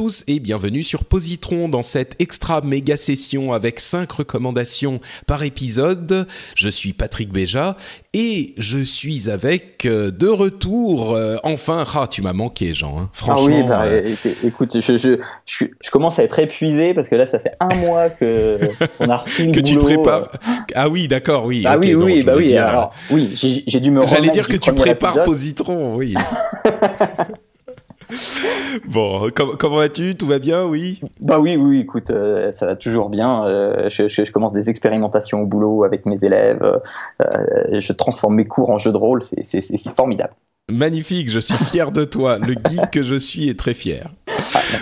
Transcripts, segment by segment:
Tous et bienvenue sur Positron dans cette extra méga session avec 5 recommandations par épisode. Je suis Patrick Béja et je suis avec euh, de retour euh, enfin ah tu m'as manqué Jean hein. franchement Ah oui, bah, euh, écoute, je, je, je, je commence à être épuisé parce que là, ça fait un mois que on a repris le que tu boulot, prépares euh. ah oui d'accord oui Ah oui, non, oui, bah oui. dire, Alors, oui, j'ai dû me. j'allais dire que tu prépares épisode. Positron oui bon com- comment vas-tu? Tout va bien? Oui? Bah oui, oui, écoute, euh, ça va toujours bien. euh, je, je, je commence des expérimentations au boulot avec mes élèves. euh, je transforme mes cours en jeux de rôle. C'est- formidable. Magnifique, je suis fier de toi. Le geek que je suis est très fier.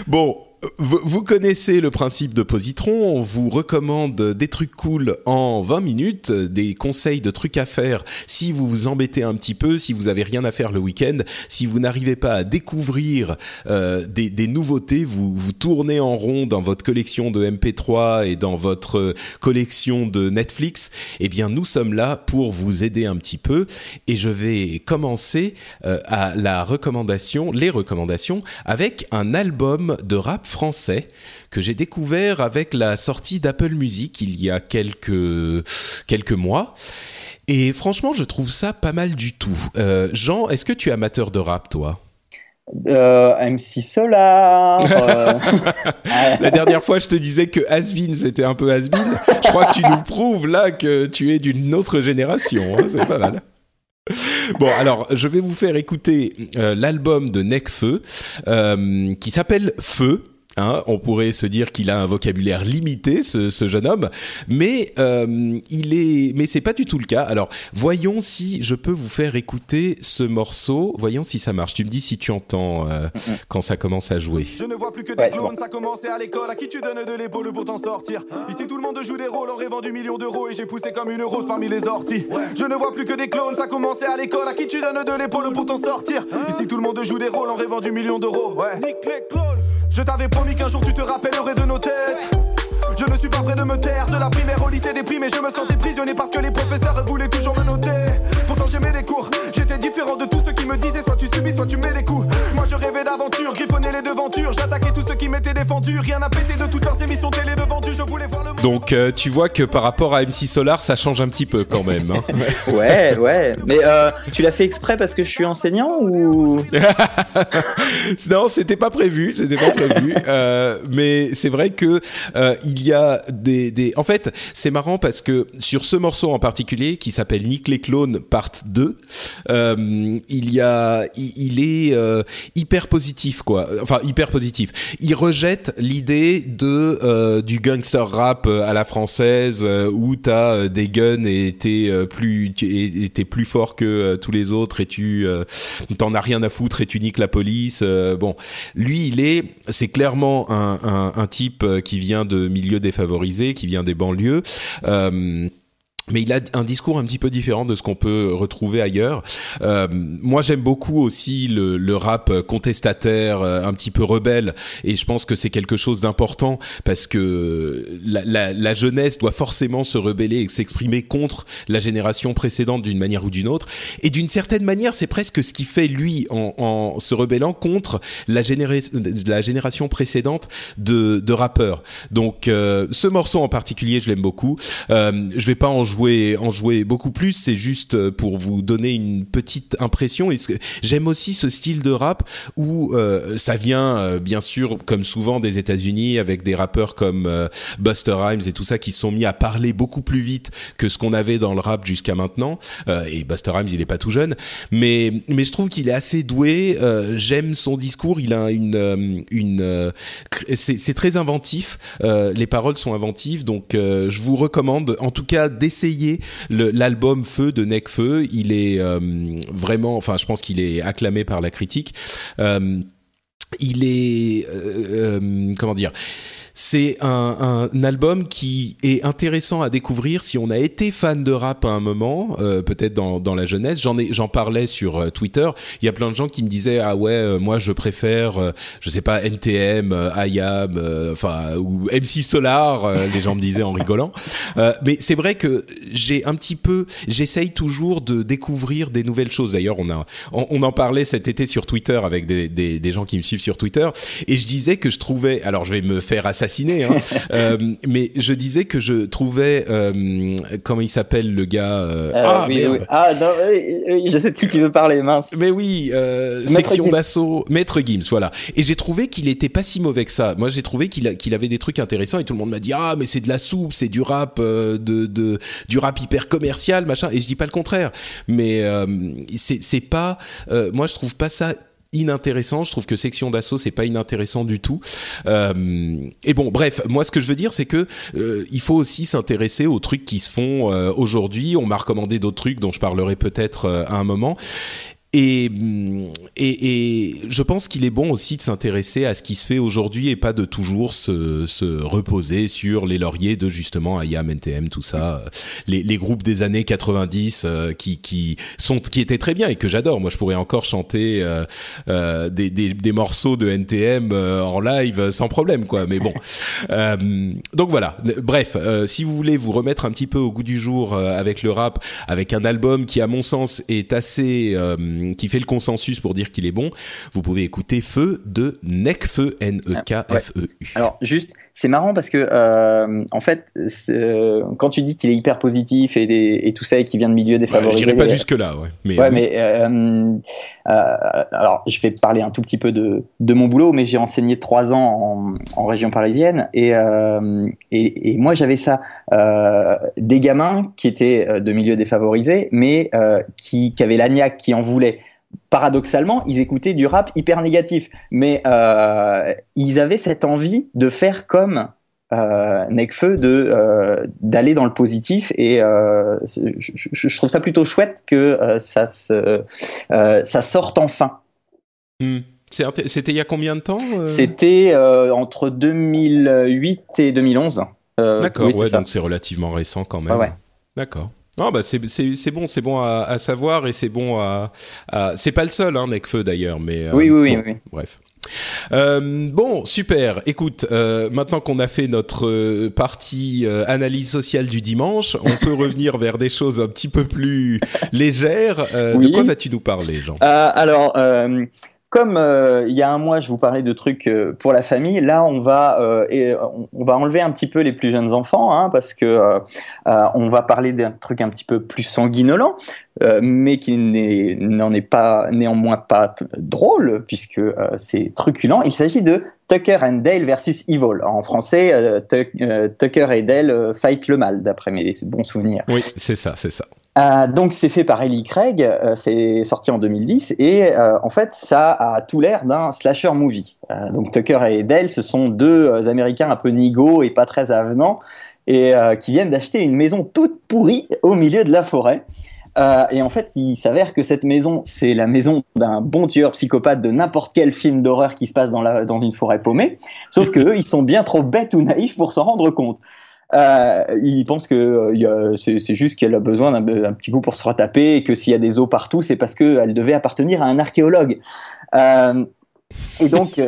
Bon, vous, connaissez le principe de Positron. On vous recommande des trucs cool en 20 minutes, des conseils de trucs à faire si vous vous embêtez un petit peu, si vous avez rien à faire le week-end, si vous n'arrivez pas à découvrir euh, des, nouveautés, vous vous tournez en rond dans votre collection de MP3 et dans votre euh, collection de Netflix. Eh bien, nous sommes là pour vous aider un petit peu. Et je vais commencer euh, à la recommandation, les recommandations, avec un album de rap français que j'ai découvert avec la sortie d'Apple Music il y a quelques quelques mois. Et franchement, je trouve ça pas mal du tout. Euh, Jean, est-ce que tu es amateur de rap, toi? Euh, MC Solar. euh, La dernière fois, je te disais que Asbin, c'était un peu Asbin. Je crois que tu nous prouves là que tu es d'une autre génération. hein, c'est pas mal. Bon, alors, je vais vous faire écouter euh, l'album de Necfeu, qui s'appelle Feu. Hein, on pourrait se dire qu'il a un vocabulaire limité, ce, ce jeune homme, mais euh, il est, mais c'est pas du tout le cas. Alors, voyons si je peux vous faire écouter ce morceau. Voyons si ça marche. Tu me dis si tu entends euh, quand ça commence à jouer. Je ne vois plus que des Ouais, clones, bon. ça commençait à l'école. À qui tu donnes de l'épaule pour t'en sortir Ici tout le monde joue des rôles, aurait vendu millions d'euros et j'ai poussé comme une rose parmi les orties. Je ne vois plus que des clones, ça commençait à l'école. À qui tu donnes de l'épaule pour t'en sortir Ici tout le monde joue des rôles, aurait vendu millions d'euros. Ouais. Nique les clones. Je t'avais promis qu'un jour tu te rappellerais de nos têtes. Je ne suis pas prêt de me taire, de la primaire au lycée déprimé, je me sentais prisonnier parce que les professeurs voulaient toujours me noter. Pourtant j'aimais les cours, j'étais différent de tous ceux qui me disaient soit tu subis, soit tu mets les coups. Moi je rêvais d'aventure, griffonnais les devantures, j'attaquais ceux qui m'étaient défendus, rien à péter de toutes leurs émissions télé de vendu, je voulais voir le monde. Donc euh, tu vois que par rapport à MC Solar, ça change un petit peu quand même. hein. ouais, ouais. Mais euh, tu l'as fait exprès parce que je suis enseignant ou? Non, c'était pas prévu, c'était pas prévu. Euh, mais c'est vrai que euh, il y a des, des. En fait, c'est marrant parce que sur ce morceau en particulier, qui s'appelle Nick les clones Part 2, euh, il y a, il, il est euh, hyper positif quoi. Enfin hyper positif. Il rejette l'idée de euh, du gangster rap à la française euh, où t'as euh, des guns et t'es euh, plus t'es plus fort que euh, tous les autres et tu euh, t'en as rien à foutre et tu niques la police. euh, bon, lui, il est, c'est clairement un, un, un type euh, qui vient de milieux défavorisés, qui vient des banlieues. Euh, mais il a un discours un petit peu différent de ce qu'on peut retrouver ailleurs. Euh, moi, j'aime beaucoup aussi le, le rap contestataire, euh, un petit peu rebelle, et je pense que c'est quelque chose d'important parce que la, la, la jeunesse doit forcément se rebeller et s'exprimer contre la génération précédente d'une manière ou d'une autre. Et d'une certaine manière, c'est presque ce qui fait lui en, en se rebellant contre la, généra- la génération précédente de, de rappeurs. Donc, euh, ce morceau en particulier, je l'aime beaucoup. Euh, je vais pas en jouer en jouer beaucoup plus. C'est juste pour vous donner une petite impression. Et j'aime aussi ce style de rap où ça vient bien sûr, comme souvent, des États-Unis avec des rappeurs comme Buster Rhymes et tout ça qui sont mis à parler beaucoup plus vite que ce qu'on avait dans le rap jusqu'à maintenant. et Buster Rhymes, il est pas tout jeune, mais mais je trouve qu'il est assez doué. J'aime son discours. Il a une une c'est très inventif. les paroles sont inventives, donc je vous recommande en tout cas d'essayer l'album Feu de Necfeu. Il est euh, vraiment, enfin, je pense qu'il est acclamé par la critique. Euh, il est, euh, comment dire c'est un, un, album qui est intéressant à découvrir si on a été fan de rap à un moment, euh, peut-être dans, dans la jeunesse. J'en ai, j'en parlais sur euh, Twitter. Il y a plein de gens qui me disaient ah ouais, euh, moi je préfère, euh, je sais pas NTM, IAM, enfin ou MC Solar. les gens me disaient en rigolant. mais c'est vrai que j'ai un petit peu, j'essaye toujours de découvrir des nouvelles choses. D'ailleurs, on a, on, en parlait cet été sur Twitter avec des, des, des gens qui me suivent sur Twitter, et je disais que je trouvais, alors je vais me faire assassiner Hein. Euh, mais je disais que je trouvais, euh, comment il s'appelle le gars euh, Ah, oui, oui. ah non, je sais de qui tu veux parler, mince. Mais oui, section d'assaut, Maître Gims, voilà. Et j'ai trouvé qu'il était pas si mauvais que ça. Moi, j'ai trouvé qu'il qu'il avait des trucs intéressants et tout le monde m'a dit ah mais c'est de la soupe, c'est du rap de, de du rap hyper commercial machin. Et je dis pas le contraire, mais c'est c'est pas, moi je trouve pas ça inintéressant. Je trouve que section d'assaut c'est pas inintéressant du tout. Euh, et bon, bref, moi ce que je veux dire c'est que euh, il faut aussi s'intéresser aux trucs qui se font euh, aujourd'hui. On m'a recommandé d'autres trucs dont je parlerai peut-être à un moment. Et, et, et, je pense qu'il est bon aussi de s'intéresser à ce qui se fait aujourd'hui et pas de toujours se, se, reposer sur les lauriers de justement IAM, NTM, tout ça, les, les groupes des années 90 euh, qui, qui sont qui étaient très bien et que j'adore. Moi, je pourrais encore chanter euh, euh des, des, des, morceaux de NTM euh, en live sans problème, quoi. Mais bon, donc voilà. Bref, si vous voulez vous remettre un petit peu au goût du jour avec le rap, avec un album qui, à mon sens, est assez qui fait le consensus pour dire qu'il est bon, vous pouvez écouter Feu de Necfeu, N-E-K-F-E-U. Alors juste, c'est marrant parce que euh, en fait, euh, quand tu dis qu'il est hyper positif et, et, tout ça et qu'il vient de milieu défavorisé, ouais, je pas jusque là, ouais. Mais, ouais, mais euh, alors je vais parler un tout petit peu de, de mon boulot, mais j'ai enseigné trois ans en, en région parisienne et et, et, moi j'avais ça, des gamins qui étaient de milieu défavorisé, mais qui, qui avaient l'agnac, qui en voulaient paradoxalement, ils écoutaient du rap hyper négatif, mais euh, ils avaient cette envie de faire comme euh, Necfeu, de euh, d'aller dans le positif, et euh, je, trouve ça plutôt chouette que euh, ça se ça sorte enfin. Hmm. C'était il y a combien de temps C'était entre 2008 et 2011. D'accord, ouais, donc c'est relativement récent quand même. Ouais, D'accord. Non, bah c'est bon, c'est bon à, à, savoir et c'est bon à. à... C'est pas le seul, hein, Necfeu d'ailleurs, mais. Euh, oui, oui, oui, oui. Bref. Euh, bon, super. Écoute, euh, maintenant qu'on a fait notre partie analyse sociale du dimanche, on peut revenir vers des choses un petit peu plus légères. Oui. De quoi vas-tu nous parler, Jean? Alors comme euh, il y a un mois, je vous parlais de trucs euh, pour la famille, là, on va euh, on va enlever un petit peu les plus jeunes enfants, hein, parce que on va parler d'un truc un petit peu plus sanguinolent, mais qui n'en est, pas néanmoins pas drôle, puisque c'est truculent. Il s'agit de Tucker and Dale versus Evil. En français, Tucker et Dale fight le mal, d'après mes bons souvenirs. Oui, c'est ça, c'est ça. Euh, donc c'est fait par Ellie Craig, euh, c'est sorti en 2010 et euh, en fait ça a tout l'air d'un slasher movie. Donc Tucker et Dale, ce sont deux Américains un peu nigo et pas très avenants et qui viennent d'acheter une maison toute pourrie au milieu de la forêt. et en fait, il s'avère que cette maison, c'est la maison d'un bon tueur psychopathe de n'importe quel film d'horreur qui se passe dans, la, dans une forêt paumée. Sauf que eux, ils sont bien trop bêtes ou naïfs pour s'en rendre compte. Euh, il pense que euh, c'est juste qu'elle a besoin d'un petit coup pour se retaper et que s'il y a des os partout, c'est parce qu'elle devait appartenir à un archéologue. Euh, et donc,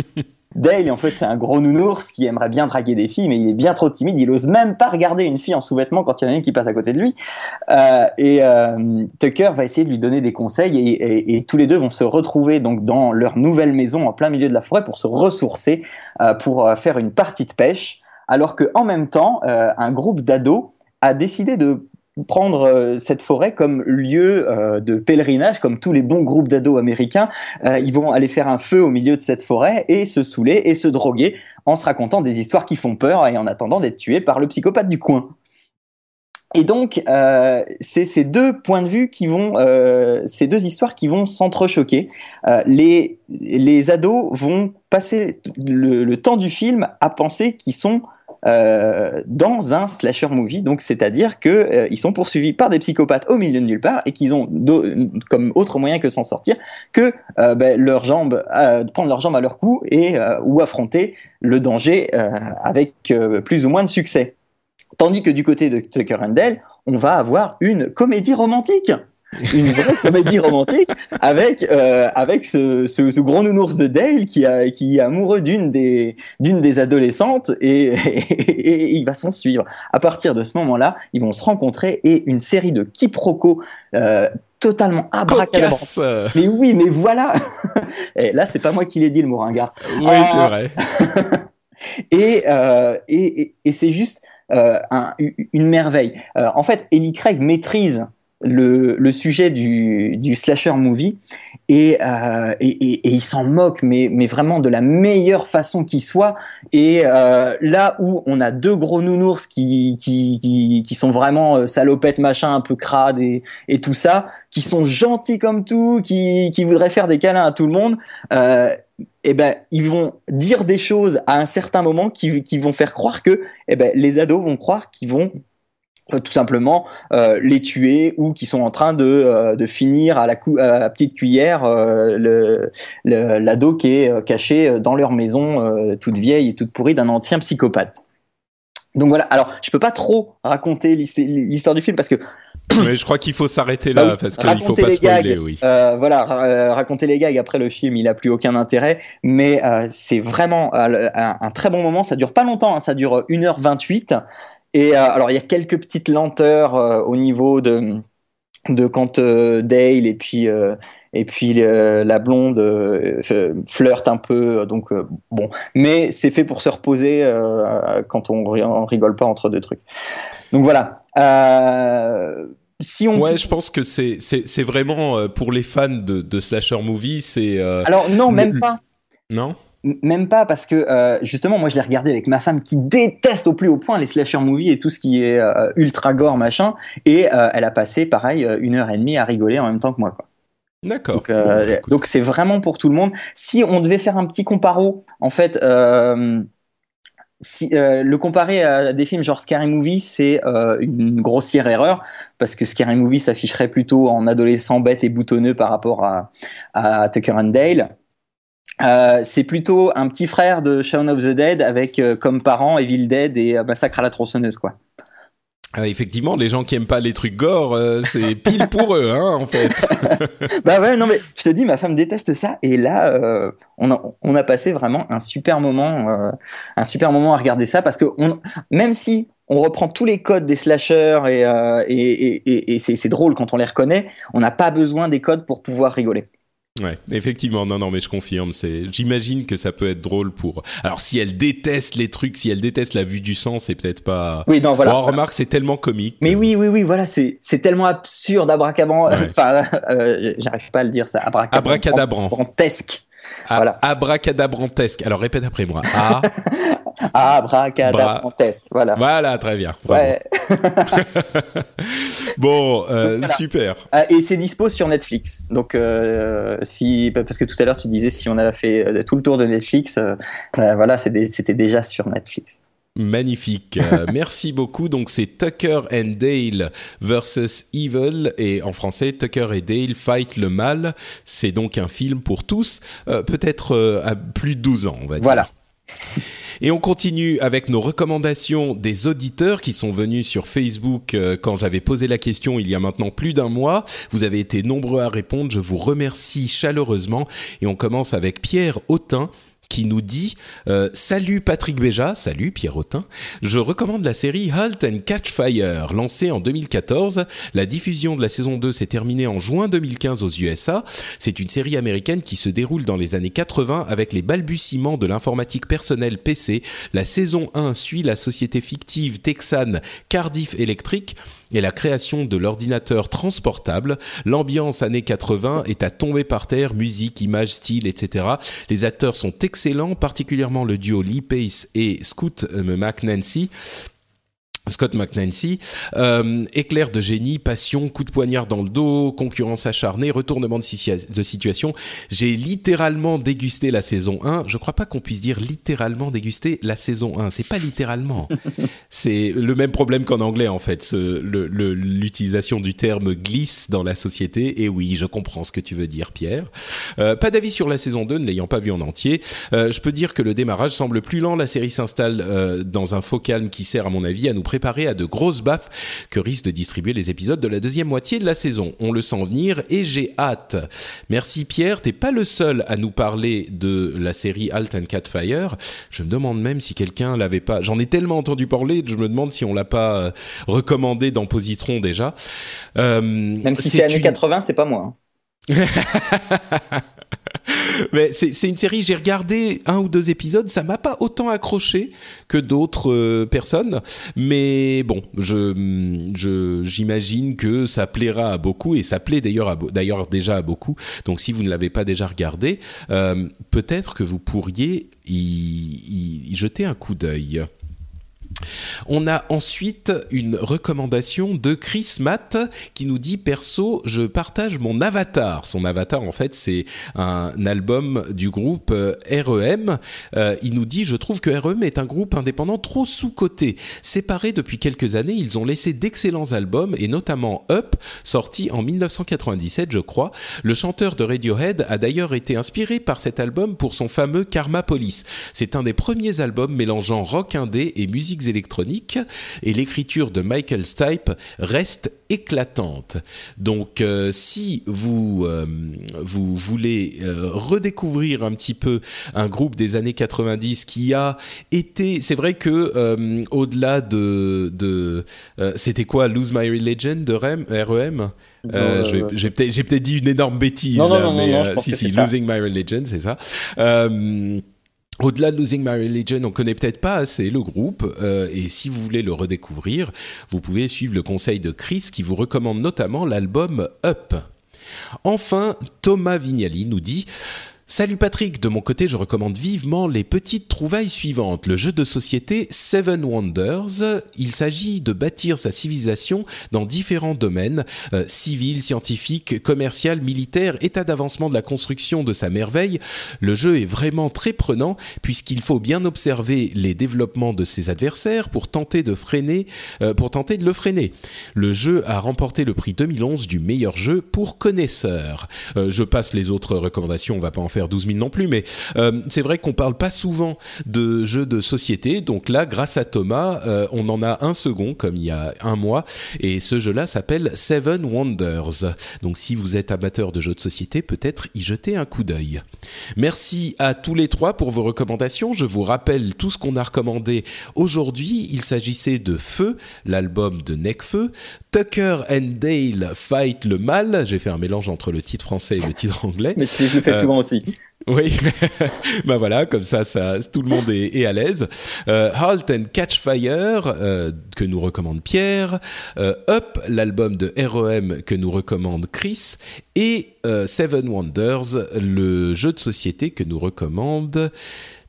Dale, en fait, c'est un gros nounours qui aimerait bien draguer des filles, mais il est bien trop timide. Il ose même pas regarder une fille en sous-vêtements quand il y en a une qui passe à côté de lui. Et Tucker va essayer de lui donner des conseils et, et, et, tous les deux vont se retrouver donc dans leur nouvelle maison en plein milieu de la forêt pour se ressourcer, pour faire une partie de pêche alors que en même temps, euh, un groupe d'ados a décidé de prendre euh, cette forêt comme lieu euh, de pèlerinage, comme tous les bons groupes d'ados américains. Ils vont aller faire un feu au milieu de cette forêt et se saouler et se droguer en se racontant des histoires qui font peur et en attendant d'être tués par le psychopathe du coin. Et donc, c'est ces deux points de vue qui vont, ces deux histoires qui vont s'entrechoquer. Les, ados vont passer le temps du film à penser qu'ils sont euh, dans un slasher movie, donc c'est-à-dire que euh, ils sont poursuivis par des psychopathes au milieu de nulle part et qu'ils ont comme autre moyen que s'en sortir que euh, ben, leurs jambes, prendre leurs jambes à leur cou et ou affronter le danger avec plus ou moins de succès. Tandis que du côté de Tucker and Dale, on va avoir une comédie romantique une vraie comédie romantique avec euh, avec ce, ce, ce, gros nounours de Dale qui a qui est amoureux d'une des d'une des adolescentes et, et, il va s'en suivre. À partir de ce moment-là, ils vont se rencontrer et une série de quiproquos euh, totalement abracadabra. Mais oui, mais voilà. et là, c'est pas moi qui l'ai dit le moringard. Oui, c'est euh, vrai. et, et, et c'est juste un, une merveille. En fait, Ellie Craig maîtrise le, sujet du, slasher movie et, euh, et, et, il s'en moque, mais, mais vraiment de la meilleure façon qui soit. Et euh, là où on a deux gros nounours qui, qui, qui, sont vraiment euh, salopettes, machin, un peu crades et, et tout ça, qui sont gentils comme tout, qui, qui voudraient faire des câlins à tout le monde, euh, eh ben, ils vont dire des choses à un certain moment qui, qui vont faire croire que eh ben, les ados vont croire qu'ils vont tout simplement euh, les tuer ou qui sont en train de, euh, de finir à la, à la petite cuillère euh, le l'ado qui est caché dans leur maison toute vieille et toute pourrie d'un ancien psychopathe. Donc voilà, alors je peux pas trop raconter l'histoire du film parce que mais je crois qu'il faut s'arrêter là bah parce qu'il faut pas spoiler, gags, oui. Euh, voilà, raconter les gags après le film, il a plus aucun intérêt, mais euh, c'est vraiment un, un, très bon moment. Ça dure pas longtemps, hein, ça dure 1h28 et euh, alors il y a quelques petites lenteurs euh, au niveau de de quand euh, Dale et puis et puis la blonde flirte un peu donc bon. Mais c'est fait pour se reposer quand on, on, rigole pas entre deux trucs. Donc voilà. Si on ouais je pense que c'est c'est c'est vraiment pour les fans de, de slasher movie c'est alors non même pas. Non? Même pas parce que euh, justement moi je l'ai regardé avec ma femme qui déteste au plus haut point les slasher movies et tout ce qui est euh, ultra gore machin et euh, elle a passé pareil une heure et demie à rigoler en même temps que moi quoi. D'accord. Donc euh, donc c'est vraiment pour tout le monde. Si on devait faire un petit comparo en fait si, le comparer à des films genre Scary Movie, c'est une grossière erreur parce que Scary Movie s'afficherait plutôt en adolescent bête et boutonneux par rapport à, à Tucker and Dale. Euh, c'est plutôt un petit frère de Shaun of the Dead avec euh, comme parents Evil Dead et euh, Massacre à la tronçonneuse quoi. Ah, effectivement, les gens qui aiment pas les trucs gore, c'est pile pour eux, hein, en fait. bah ouais, non mais je te dis, ma femme déteste ça, et là, on, a, on a passé vraiment un super moment, un super moment à regarder ça, parce que on, même si on reprend tous les codes des slashers et, et, et, et c'est drôle quand on les reconnaît, on n'a pas besoin des codes pour pouvoir rigoler. Ouais, effectivement, non, non, mais je confirme. C'est, j'imagine que ça peut être drôle pour. Alors, si elle déteste les trucs, si elle déteste la vue du sang, c'est peut-être pas. Oui, non, voilà. Bon, remarque, c'est tellement comique. Mais oui, oui, oui, voilà, c'est c'est tellement absurde, abracabran. Ouais. Enfin, euh, j'arrive pas à le dire ça. Abracadabran. Abracadabrantesque. Voilà. Abracadabrantesque. Alors répète après moi. A. Abracadabrantesque. Voilà. Voilà, très bien. Ouais. bon, euh, voilà. super. Euh, et c'est dispo sur Netflix. Donc, euh, si, parce que tout à l'heure tu disais si on avait fait tout le tour de Netflix, euh, voilà, c'était déjà sur Netflix. Magnifique. Merci beaucoup. Donc c'est Tucker and Dale versus Evil et en français Tucker et Dale fight le mal. C'est donc un film pour tous, euh, peut-être euh, à plus de 12 ans, on va dire. Voilà. Et on continue avec nos recommandations des auditeurs qui sont venus sur Facebook euh, quand j'avais posé la question il y a maintenant plus d'un mois. Vous avez été nombreux à répondre, je vous remercie chaleureusement. Et on commence avec Pierre Autin qui nous dit euh, Salut Patrick Béja, salut Pierre Autin. Je recommande la série Halt and Catch Fire, lancée en 2014. La diffusion de la saison 2 s'est terminée en juin 2015 aux USA. C'est une série américaine qui se déroule dans les années 80 avec les balbutiements de l'informatique personnelle PC. La saison 1 suit la société fictive texane Cardiff Electric et la création de l'ordinateur transportable. L'ambiance années 80 est à tomber par terre, musique, images, style, etc. Les acteurs sont excellents, particulièrement le duo Lee Pace et Scoot McNancy Scott McNancy, euh, éclair de génie, passion, coup de poignard dans le dos, concurrence acharnée, retournement de, situation. J'ai littéralement dégusté la saison 1. Je crois pas qu'on puisse dire littéralement déguster la saison 1. C'est pas littéralement. C'est le même problème qu'en anglais en fait. L'utilisation du terme glisse dans la société. Et oui, je comprends ce que tu veux dire, Pierre. Euh, pas d'avis sur la saison 2, ne l'ayant pas vu en entier. Euh, je peux dire que le démarrage semble plus lent. La série s'installe dans un faux calme qui sert à mon avis à nous préparé à de grosses baffes que risquent de distribuer les épisodes de la deuxième moitié de la saison. On le sent venir et j'ai hâte. Merci Pierre, t'es pas le seul à nous parler de la série Alt and Catfire. Je me demande même si quelqu'un l'avait pas. J'en ai tellement entendu parler, je me demande si on l'a pas euh, recommandé dans Positron déjà. Euh, même si c'est années 80, c'est pas moi. Mais c'est une série, j'ai regardé un ou deux épisodes, ça m'a pas autant accroché que d'autres euh, personnes, mais bon, je j'imagine que ça plaira à beaucoup et ça plaît d'ailleurs déjà à beaucoup. Donc si vous ne l'avez pas déjà regardé, euh, peut-être que vous pourriez y jeter un coup d'œil. On a ensuite une recommandation de Chris Matt qui nous dit perso, je partage mon avatar. Son avatar, en fait, c'est un album du groupe euh, REM. Euh, il nous dit, je trouve que REM est un groupe indépendant trop sous-coté. Séparé depuis quelques années, ils ont laissé d'excellents albums et notamment Up, sorti en 1997, je crois. Le chanteur de Radiohead a d'ailleurs été inspiré par cet album pour son fameux Karma Police. C'est un des premiers albums mélangeant rock indé et musiques électronique et l'écriture de Michael Stipe reste éclatante. Donc euh, si vous euh, vous voulez euh, redécouvrir un petit peu un groupe des années 90 qui a été c'est vrai que au-delà de, de c'était quoi Lose My Religion de REM, REM j'ai peut-être dit une énorme bêtise là, mais si si Losing My Religion c'est ça au-delà de Losing My Religion, on connaît peut-être pas assez le groupe, euh, et si vous voulez le redécouvrir, vous pouvez suivre le conseil de Chris qui vous recommande notamment l'album Up. Enfin, Thomas Vignali nous dit Salut Patrick, de mon côté je recommande vivement les petites trouvailles suivantes. Le jeu de société Seven Wonders, il s'agit de bâtir sa civilisation dans différents domaines, euh, civil, scientifique, commercial, militaire, état d'avancement de la construction de sa merveille. Le jeu est vraiment très prenant puisqu'il faut bien observer les développements de ses adversaires pour tenter de freiner, euh, le freiner. Le jeu a remporté le prix 2011 du meilleur jeu pour connaisseurs. Euh, je passe les autres recommandations, on va pas en faire 12 000 non plus, mais euh, c'est vrai qu'on parle pas souvent de jeux de société. Donc là, grâce à Thomas, euh, on en a un second, comme il y a un mois, et ce jeu-là s'appelle Seven Wonders. Donc si vous êtes amateur de jeux de société, peut-être y jeter un coup d'œil. Merci à tous les trois pour vos recommandations. Je vous rappelle tout ce qu'on a recommandé aujourd'hui. Il s'agissait de Feu, l'album de Necfeu, Tucker and Dale Fight le Mal. J'ai fait un mélange entre le titre français et le titre anglais. Mais je le fais souvent aussi. Oui, bah voilà, comme ça, ça, tout le monde est, à l'aise. Euh, halt and Catch Fire euh, que nous recommande Pierre, euh, Up, l'album de REM que nous recommande Chris, et Seven Wonders, le jeu de société que nous recommande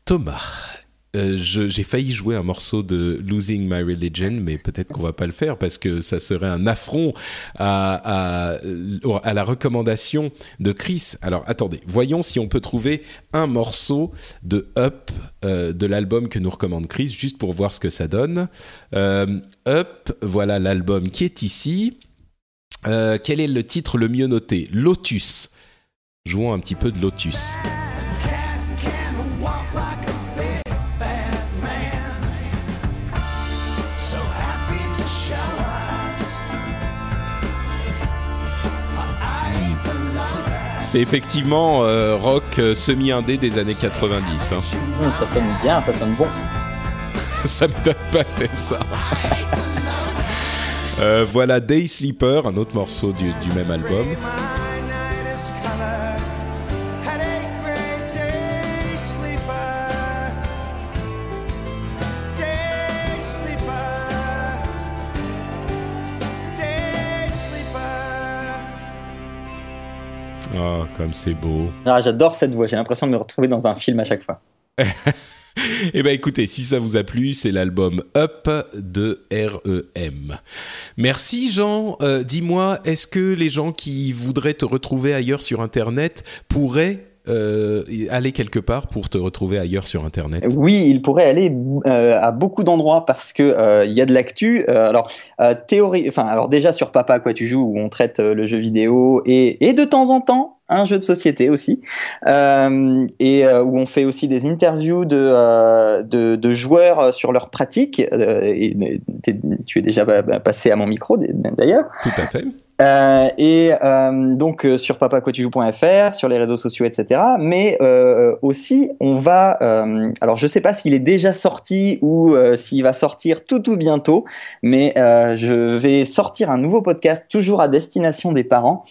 Thomas. Euh, j'ai failli jouer un morceau de Losing My Religion, mais peut-être qu'on va pas le faire parce que ça serait un affront à, à, la recommandation de Chris. Alors attendez, voyons si on peut trouver un morceau de Up euh, de l'album que nous recommande Chris, juste pour voir ce que ça donne. Euh, Up, voilà l'album qui est ici. quel est le titre le mieux noté? Lotus. Jouons un petit peu de Lotus. C'est effectivement euh, rock euh, semi-indé des années 90. Hein. ça sonne bien, ça sonne bon. ça me donne pas t'aimes ça. Euh, voilà Day Sleeper, un autre morceau du, du même album. Oh, comme c'est beau. Ah, J'adore cette voix, j'ai l'impression de me retrouver dans un film à chaque fois. Eh ben écoutez, si ça vous a plu, c'est l'album Up de REM. Merci Jean. Euh, Dis-moi, est-ce que les gens qui voudraient te retrouver ailleurs sur Internet pourraient euh, aller quelque part pour te retrouver ailleurs sur Internet? Oui, il pourrait aller euh, à beaucoup d'endroits parce que euh, il y a de l'actu. Alors théorie, enfin alors déjà sur Papa à quoi tu joues où on traite le jeu vidéo et, et de temps en temps un jeu de société aussi euh, et euh, où on fait aussi des interviews de, euh, de, de joueurs sur leurs pratiques. Et, tu es déjà bah, passé à mon micro d'ailleurs. Tout à fait. Euh, et euh, donc euh, sur papaquatujou.fr, sur les réseaux sociaux, etc. Mais aussi, on va. alors, je sais pas s'il est déjà sorti ou s'il va sortir tout tout bientôt, mais je vais sortir un nouveau podcast toujours à destination des parents,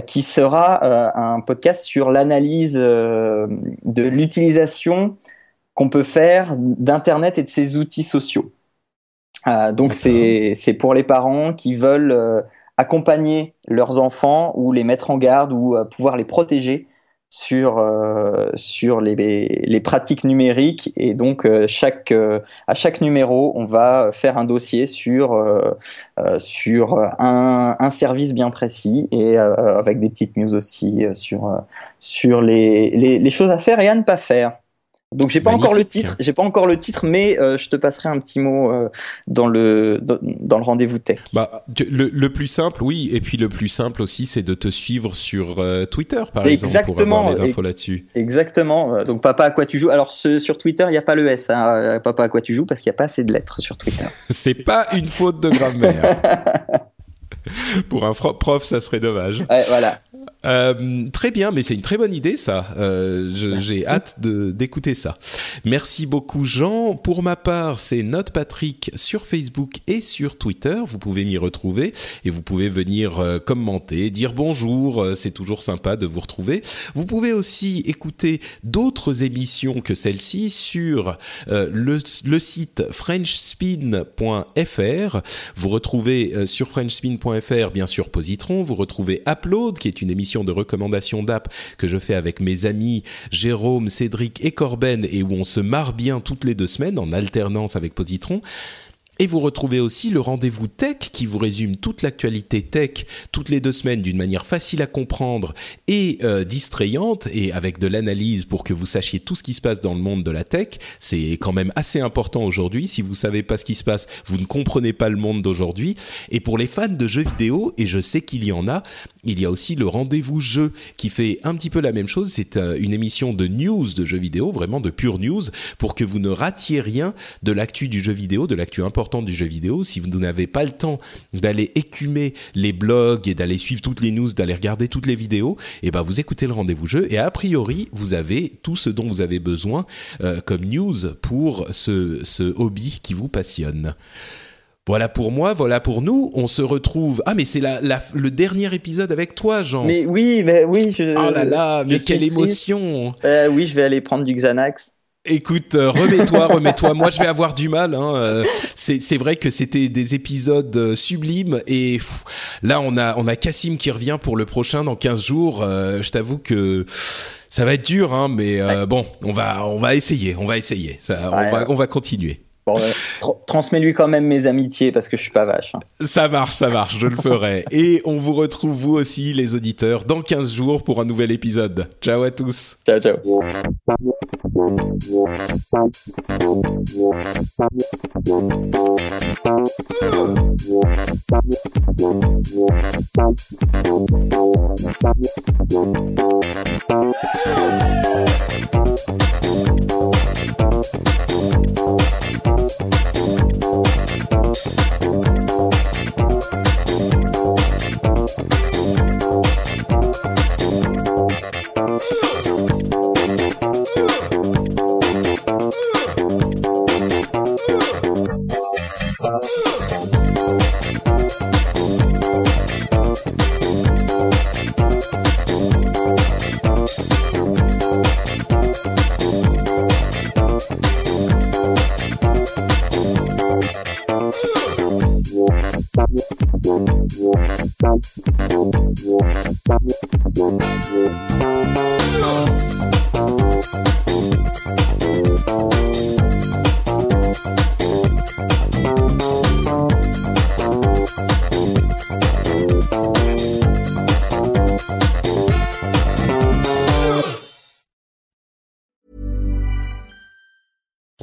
qui sera euh, un podcast sur l'analyse euh, de l'utilisation qu'on peut faire d'Internet et de ses outils sociaux. Euh, donc c'est pour les parents qui veulent euh, accompagner leurs enfants ou les mettre en garde ou euh, pouvoir les protéger sur euh, sur les, les pratiques numériques et donc euh, chaque euh, à chaque numéro on va faire un dossier sur euh, euh, sur un, un service bien précis et euh, avec des petites news aussi sur sur les, les les choses à faire et à ne pas faire. Donc j'ai pas encore le titre, j'ai pas encore le titre, mais euh, je te passerai un petit mot euh, dans le dans, dans le rendez-vous tech. Bah, le, le plus simple, oui, et puis le plus simple aussi, c'est de te suivre sur euh, Twitter, par exemple, pour Exactement. avoir les infos là-dessus. Exactement. Euh, Donc papa à quoi tu joues? Alors ce, sur Twitter, il n'y a pas le S. Hein, euh, papa à quoi tu joues parce qu'il n'y a pas assez de lettres sur Twitter. C'est pas une faute de grammaire. Pour un prof, ça serait dommage. Ouais, voilà. Euh, très bien, mais c'est une très bonne idée, ça. Euh, J'ai hâte de- d'écouter ça. Merci beaucoup, Jean. Pour ma part, c'est Note Patrick sur Facebook et sur Twitter. Vous pouvez m'y retrouver et vous pouvez venir euh, commenter, dire bonjour. Euh, C'est toujours sympa de vous retrouver. Vous pouvez aussi écouter d'autres émissions que celle-ci sur le, le site frenchspin.fr. Vous retrouvez sur frenchspin.fr bien sûr Positron, vous retrouvez Upload qui est une émission de recommandation d'app que je fais avec mes amis Jérôme, Cédric et Corben et où on se marre bien toutes les deux semaines en alternance avec Positron. Et vous retrouvez aussi le rendez-vous tech qui vous résume toute l'actualité tech toutes les deux semaines d'une manière facile à comprendre et euh, distrayante et avec de l'analyse pour que vous sachiez tout ce qui se passe dans le monde de la tech. C'est quand même assez important aujourd'hui. Si vous savez pas ce qui se passe, vous ne comprenez pas le monde d'aujourd'hui. Et pour les fans de jeux vidéo, et je sais qu'il y en a, il y a aussi le rendez-vous jeu qui fait un petit peu la même chose. C'est euh, une émission de news de jeux vidéo, vraiment de pure news, pour que vous ne ratiez rien de l'actu du jeu vidéo, de l'actu importante du jeu vidéo. Si vous n'avez pas le temps d'aller écumer les blogs et d'aller suivre toutes les news, d'aller regarder toutes les vidéos, et ben vous écoutez le rendez-vous jeu et a priori vous avez tout ce dont vous avez besoin euh, comme news pour ce, ce hobby qui vous passionne. Voilà pour moi, voilà pour nous. On se retrouve. Ah, mais c'est la, la- le dernier épisode avec toi, Jean. Mais oui, mais oui. Je, oh là là, mais quelle triste. émotion Euh, oui, je vais aller prendre du Xanax. Écoute, euh, remets-toi, remets-toi. Moi, je vais avoir du mal. Hein. Euh, c'est, vrai que c'était des épisodes euh, sublimes et pff, là, on a, on a Cassim qui revient pour le prochain dans 15 jours. Euh, je t'avoue que ça va être dur, hein, mais euh, bon, on va, on va essayer, on va essayer. Ça, on va, on va continuer. Bon, euh, transmets-lui quand même mes amitiés parce que je suis pas vache. Hein. Ça marche, ça marche, je le ferai. Et on vous retrouve, vous aussi, les auditeurs, dans 15 jours pour un nouvel épisode. Ciao à tous. Ciao, ciao.